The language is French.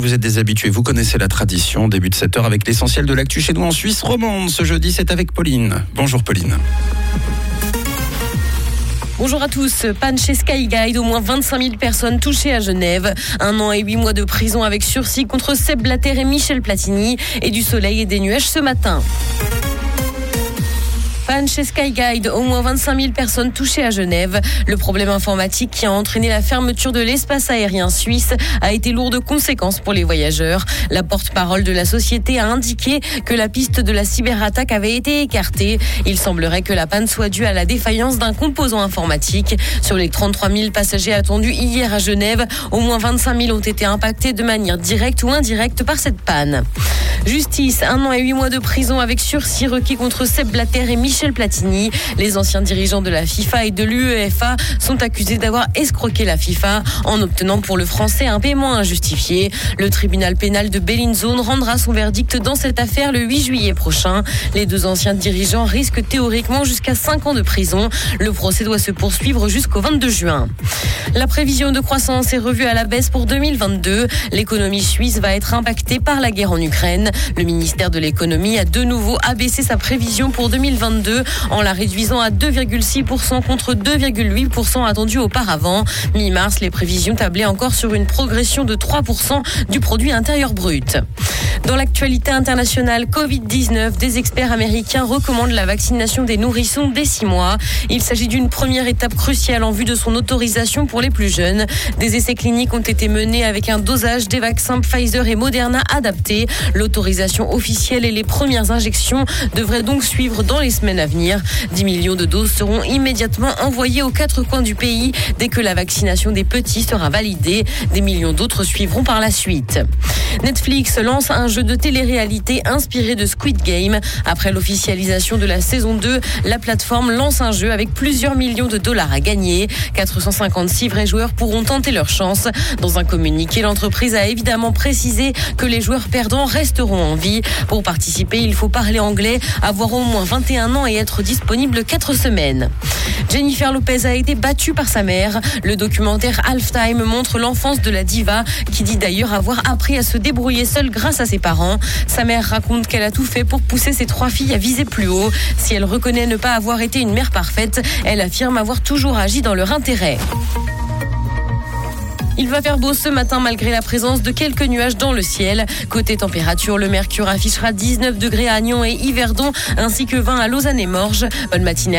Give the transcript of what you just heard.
Vous êtes des habitués, vous connaissez la tradition. Début de 7 heure avec l'essentiel de l'actu chez nous en Suisse romande. Ce jeudi, c'est avec Pauline. Bonjour Pauline. Bonjour à tous. Panne chez Skyguide, au moins 25 000 personnes touchées à Genève. Un an et huit mois de prison avec sursis contre Seb Blatter et Michel Platini. Et du soleil et des nuages ce matin. Panne chez Skyguide, au moins 25 000 personnes touchées à Genève. Le problème informatique qui a entraîné la fermeture de l'espace aérien suisse a été lourd de conséquences pour les voyageurs. La porte-parole de la société a indiqué que la piste de la cyberattaque avait été écartée. Il semblerait que la panne soit due à la défaillance d'un composant informatique. Sur les 33 000 passagers attendus hier à Genève, au moins 25 000 ont été impactés de manière directe ou indirecte par cette panne. Justice, un an et huit mois de prison avec sursis requis contre Seb Blatter et Michel Platini. Les anciens dirigeants de la FIFA et de l'UEFA sont accusés d'avoir escroqué la FIFA en obtenant pour le français un paiement injustifié. Le tribunal pénal de Bellinzone rendra son verdict dans cette affaire le 8 juillet prochain. Les deux anciens dirigeants risquent théoriquement jusqu'à 5 ans de prison. Le procès doit se poursuivre jusqu'au 22 juin. La prévision de croissance est revue à la baisse pour 2022. L'économie suisse va être impactée par la guerre en Ukraine. Le ministère de l'économie a de nouveau abaissé sa prévision pour 2022 en la réduisant à 2,6% contre 2,8% attendu auparavant. Mi-mars, les prévisions tablaient encore sur une progression de 3% du produit intérieur brut. Dans l'actualité internationale, Covid-19, des experts américains recommandent la vaccination des nourrissons dès 6 mois. Il s'agit d'une première étape cruciale en vue de son autorisation pour les plus jeunes. Des essais cliniques ont été menés avec un dosage des vaccins Pfizer et Moderna adapté. L'autorisation officielle et les premières injections devraient donc suivre dans les semaines à venir. 10 millions de doses seront immédiatement envoyées aux quatre coins du pays dès que la vaccination des petits sera validée. Des millions d'autres suivront par la suite. Netflix lance un jeu de télé-réalité inspiré de Squid Game. Après l'officialisation de la saison 2, la plateforme lance un jeu avec plusieurs millions de dollars à gagner. 456 vrais joueurs pourront tenter leur chance. Dans un communiqué, l'entreprise a évidemment précisé que les joueurs perdants resteront en vie. Pour participer, il faut parler anglais, avoir au moins 21 ans et être disponible 4 semaines. Jennifer Lopez a été battue par sa mère. Le documentaire Halftime montre l'enfance de la diva, qui dit d'ailleurs avoir appris à se débrouiller seule grâce à ses parents. Sa mère raconte qu'elle a tout fait pour pousser ses trois filles à viser plus haut. Si elle reconnaît ne pas avoir été une mère parfaite, elle affirme avoir toujours agi dans leur intérêt. Il va faire beau ce matin malgré la présence de quelques nuages dans le ciel. Côté température, le mercure affichera 19 degrés à Nyon et Yverdon ainsi que 20 à Lausanne et Morges. Bonne matinée